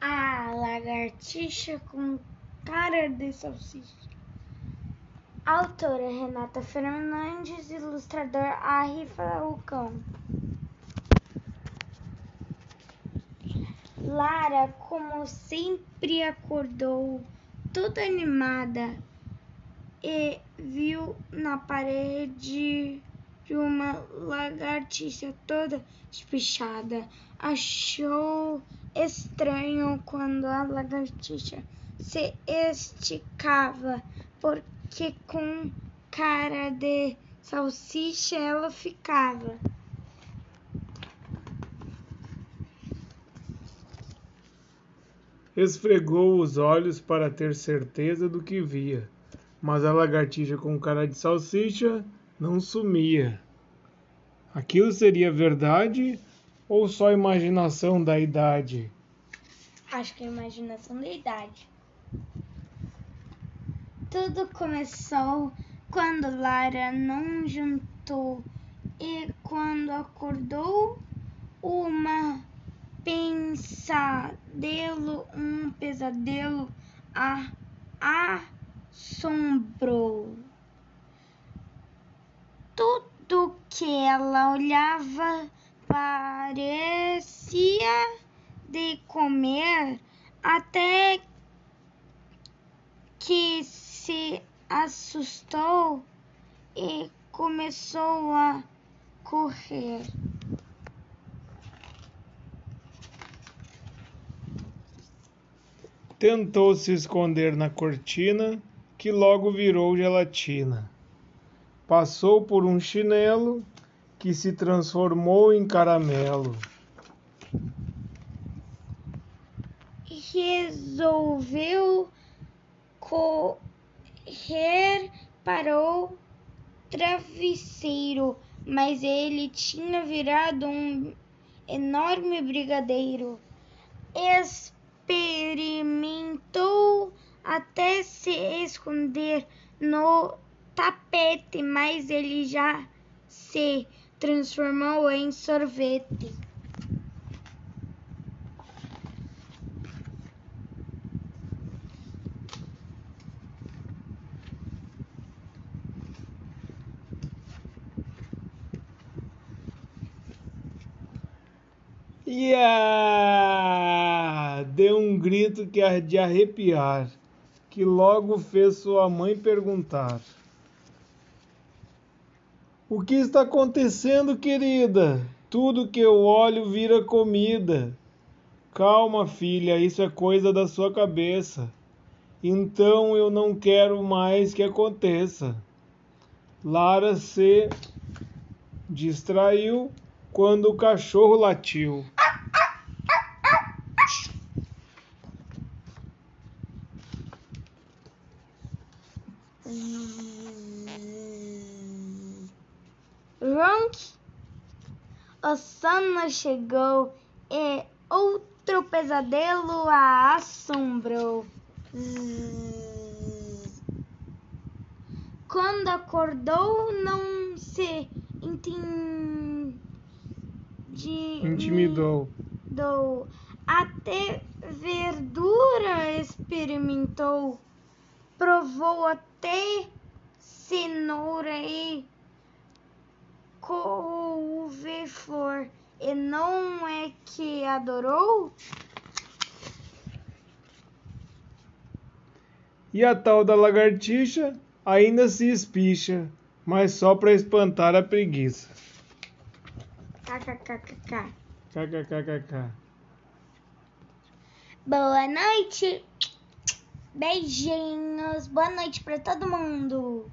A lagartixa com cara de salsicha. Autora Renata Fernandes, ilustrador Ari Falcão. Lara, como sempre, acordou toda animada e viu na parede uma lagartixa toda espichada. Achou estranho quando a lagartixa se esticava, porque com cara de salsicha ela ficava. Esfregou os olhos para ter certeza do que via, mas a lagartixa com cara de salsicha não sumia. Aquilo seria verdade ou só imaginação da idade? Acho que é imaginação da idade. Tudo começou quando Lara não jantou e quando acordou uma pensadelo, um pesadelo a assombrou. Tudo que ela olhava parecia de comer até que se assustou e começou a correr. Tentou se esconder na cortina, que logo virou gelatina. Passou por um chinelo, que se transformou em caramelo. Resolveu correr para o travesseiro, mas ele tinha virado um enorme brigadeiro. Experimentou até se esconder no tapete, mas ele já se transformou em sorvete. Yeah! Deu um grito que de arrepiar, que logo fez sua mãe perguntar: O que está acontecendo, querida? Tudo que eu olho vira comida. Calma, filha, isso é coisa da sua cabeça. Então eu não quero mais que aconteça. Lara se distraiu quando o cachorro latiu. Ronk, o sono chegou e outro pesadelo a assombrou. Quando acordou, não se entendi Intimidou. do até verdura experimentou, provou até cenoura e couve-flor, e não é que adorou? E a tal da lagartixa ainda se espicha, mas só para espantar a preguiça. KKKKK. KKKKK. Boa noite. Beijinhos. Boa noite para todo mundo.